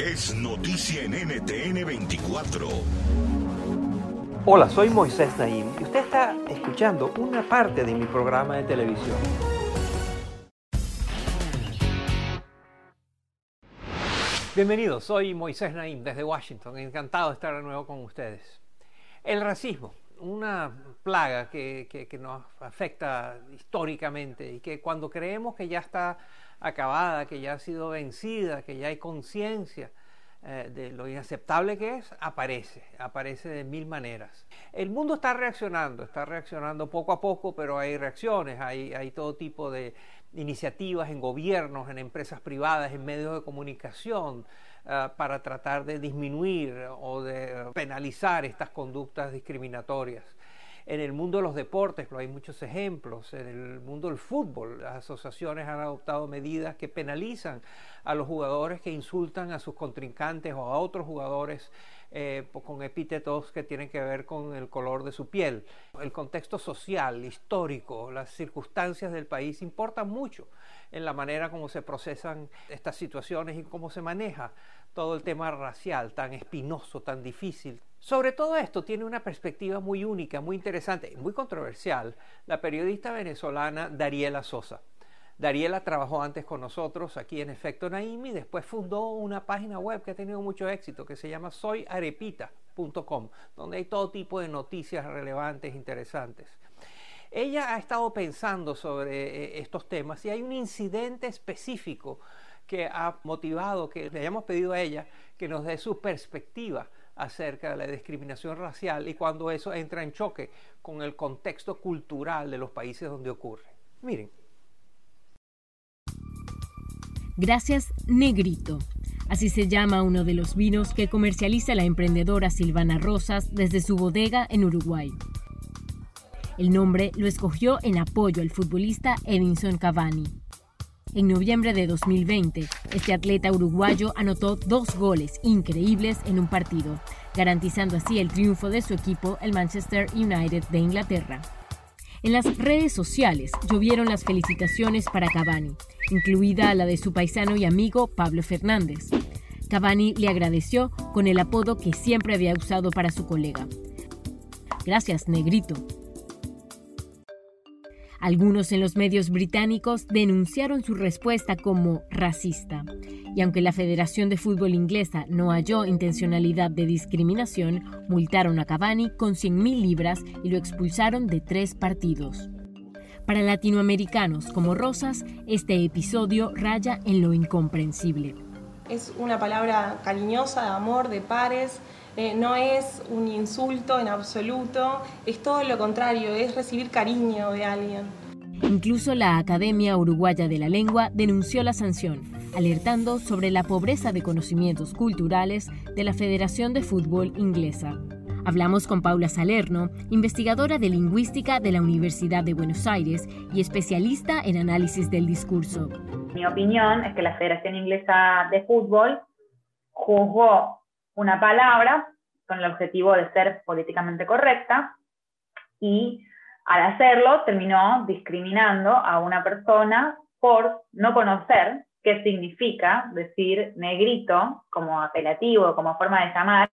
Es noticia en NTN 24. Hola, soy Moisés Naim y usted está escuchando una parte de mi programa de televisión. Bienvenidos, soy Moisés Naim desde Washington, encantado de estar de nuevo con ustedes. El racismo, una plaga que, que, que nos afecta históricamente y que cuando creemos que ya está acabada, que ya ha sido vencida, que ya hay conciencia eh, de lo inaceptable que es, aparece, aparece de mil maneras. El mundo está reaccionando, está reaccionando poco a poco, pero hay reacciones, hay, todo tipo de iniciativas en gobiernos, en empresas privadas, en medios de comunicación, uh, para tratar de disminuir o de penalizar estas conductas discriminatorias. En el mundo de los deportes, hay muchos ejemplos. En el mundo del fútbol, las asociaciones han adoptado medidas que penalizan a los jugadores que insultan a sus contrincantes o a otros jugadores eh, con epítetos que tienen que ver con el color de su piel. El contexto social, histórico, las circunstancias del país importan mucho en la manera como se procesan estas situaciones y cómo se maneja todo el tema racial tan espinoso, tan difícil. Sobre todo esto tiene una perspectiva muy única, muy interesante, muy controversial, la periodista venezolana Dariela Sosa. Dariela trabajó antes con nosotros aquí en Efecto Naimi, después fundó una página web que ha tenido mucho éxito que se llama soyarepita.com, donde hay todo tipo de noticias relevantes, interesantes. Ella ha estado pensando sobre eh, estos temas y hay un incidente específico que ha motivado que le hayamos pedido a ella que nos dé su perspectiva acerca de la discriminación racial y cuando eso entra en choque con el contexto cultural de los países donde ocurre. Miren. Gracias, Negrito. Así se llama uno de los vinos que comercializa la emprendedora Silvana Rosas desde su bodega en Uruguay. El nombre lo escogió en apoyo al futbolista Edinson Cavani. En noviembre de 2020, este atleta uruguayo anotó dos goles increíbles en un partido, garantizando así el triunfo de su equipo, el Manchester United de Inglaterra. En las redes sociales llovieron las felicitaciones para Cavani, incluida la de su paisano y amigo Pablo Fernández. Cavani le agradeció con el apodo que siempre había usado para su colega. Gracias, negrito. Algunos en los medios británicos denunciaron su respuesta como racista. Y aunque la Federación de Fútbol Inglesa no halló intencionalidad de discriminación, multaron a Cavani con 100.000 libras y lo expulsaron de tres partidos. Para latinoamericanos como Rosas, este episodio raya en lo incomprensible. Es una palabra cariñosa de amor, de pares, eh, no es un insulto en absoluto, es todo lo contrario, es recibir cariño de alguien. Incluso la Academia Uruguaya de la Lengua denunció la sanción, alertando sobre la pobreza de conocimientos culturales de la Federación de Fútbol Inglesa. Hablamos con Paula Salerno, investigadora de lingüística de la Universidad de Buenos Aires y especialista en análisis del discurso. Mi opinión es que la Federación Inglesa de Fútbol juzgó una palabra con el objetivo de ser políticamente correcta y al hacerlo terminó discriminando a una persona por no conocer qué significa decir negrito como apelativo, como forma de llamar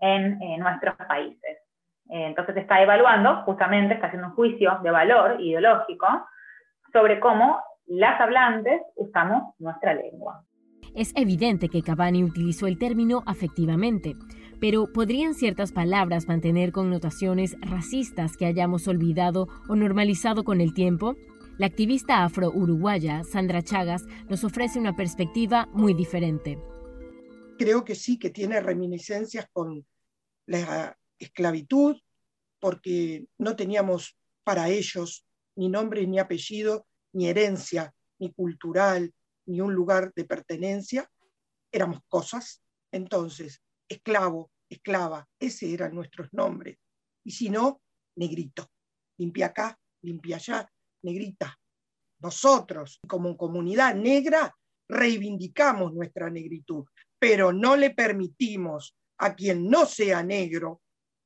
en, nuestros países. Entonces está evaluando, justamente está haciendo un juicio de valor ideológico sobre cómo las hablantes usamos nuestra lengua. Es evidente que Cavani utilizó el término afectivamente, pero ¿podrían ciertas palabras mantener connotaciones racistas que hayamos olvidado o normalizado con el tiempo? La activista afro-uruguaya Sandra Chagas nos ofrece una perspectiva muy diferente. Creo que sí, que tiene reminiscencias con la esclavitud, porque no teníamos para ellos ni nombre ni apellido, ni herencia, ni cultural, ni un lugar de pertenencia, éramos cosas. Entonces, esclavo, esclava, ese eran nuestros nombres. Y si no, negrito. Limpia acá, limpia allá, negrita. Nosotros, como comunidad negra, reivindicamos nuestra negritud, pero no le permitimos a quien no sea negro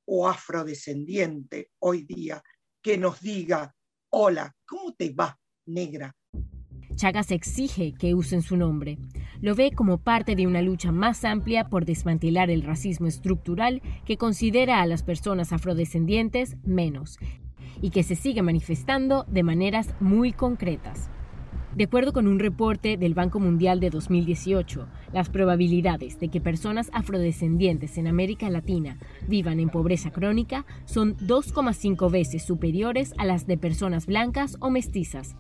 o afrodescendiente hoy día que nos diga, hola, ¿cómo te va, negra? Chagas exige que usen su nombre. Lo ve como parte de una lucha más amplia por desmantelar el racismo estructural que considera a las personas afrodescendientes menos y que se sigue manifestando de maneras muy concretas. De acuerdo con un reporte del Banco Mundial de 2018, las probabilidades de que personas afrodescendientes en América Latina vivan en pobreza crónica son 2,5 veces superiores a las de personas blancas o mestizas.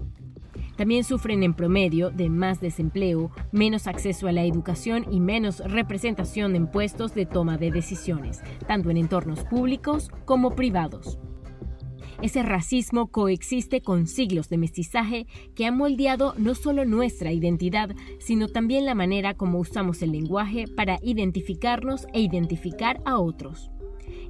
También sufren en promedio de más desempleo, menos acceso a la educación y menos representación en puestos de toma de decisiones, tanto en entornos públicos como privados. Ese racismo coexiste con siglos de mestizaje que han moldeado no solo nuestra identidad, sino también la manera como usamos el lenguaje para identificarnos e identificar a otros.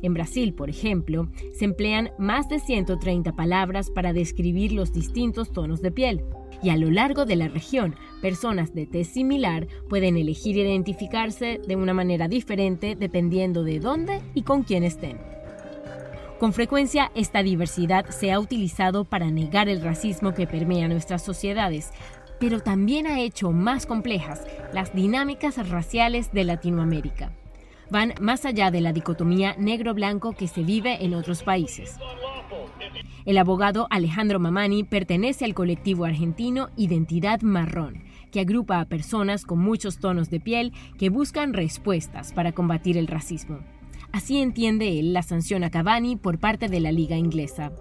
En Brasil, por ejemplo, se emplean más de 130 palabras para describir los distintos tonos de piel. Y a lo largo de la región, personas de tez similar pueden elegir identificarse de una manera diferente dependiendo de dónde y con quién estén. Con frecuencia, esta diversidad se ha utilizado para negar el racismo que permea nuestras sociedades, pero también ha hecho más complejas las dinámicas raciales de Latinoamérica. Van más allá de la dicotomía negro-blanco que se vive en otros países. El abogado Alejandro Mamani pertenece al colectivo argentino Identidad Marrón, que agrupa a personas con muchos tonos de piel que buscan respuestas para combatir el racismo. Así entiende él la sanción a Cavani por parte de la liga inglesa.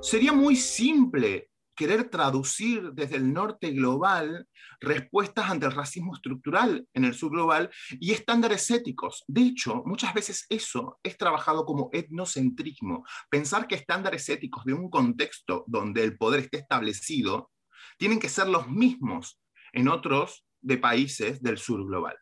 Sería muy simple querer traducir desde el norte global respuestas ante el racismo estructural en el sur global y estándares éticos. De hecho, muchas veces eso es trabajado como etnocentrismo. Pensar que estándares éticos de un contexto donde el poder esté establecido tienen que ser los mismos en otros de países del sur global.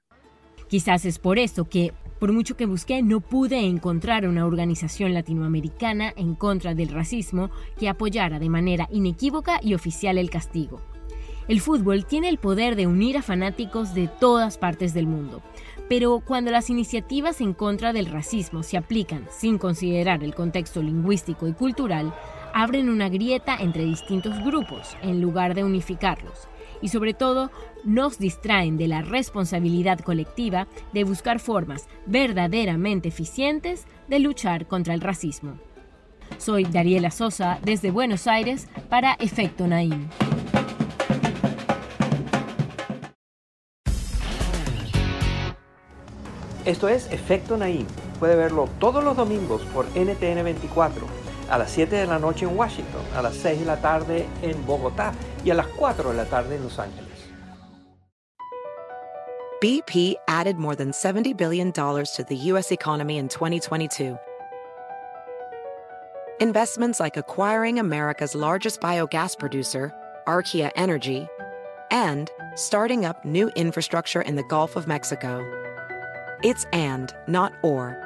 Quizás es por eso que por mucho que busqué, no pude encontrar una organización latinoamericana en contra del racismo que apoyara de manera inequívoca y oficial el castigo. El fútbol tiene el poder de unir a fanáticos de todas partes del mundo, pero cuando las iniciativas en contra del racismo se aplican sin considerar el contexto lingüístico y cultural, abren una grieta entre distintos grupos en lugar de unificarlos y sobre todo nos distraen de la responsabilidad colectiva de buscar formas verdaderamente eficientes de luchar contra el racismo. Soy Dariela Sosa desde Buenos Aires para Efecto Naim. Esto es Efecto Naim. Puede verlo todos los domingos por NTN 24, a las 7 de la noche en Washington, a las 6 de la tarde en Bogotá y a las 4 de la tarde en Los Ángeles. BP added more than $70 billion to the U.S. economy in 2022. Investments like acquiring America's largest biogas producer, Archaea Energy, and starting up new infrastructure in the Gulf of Mexico. It's and, not or.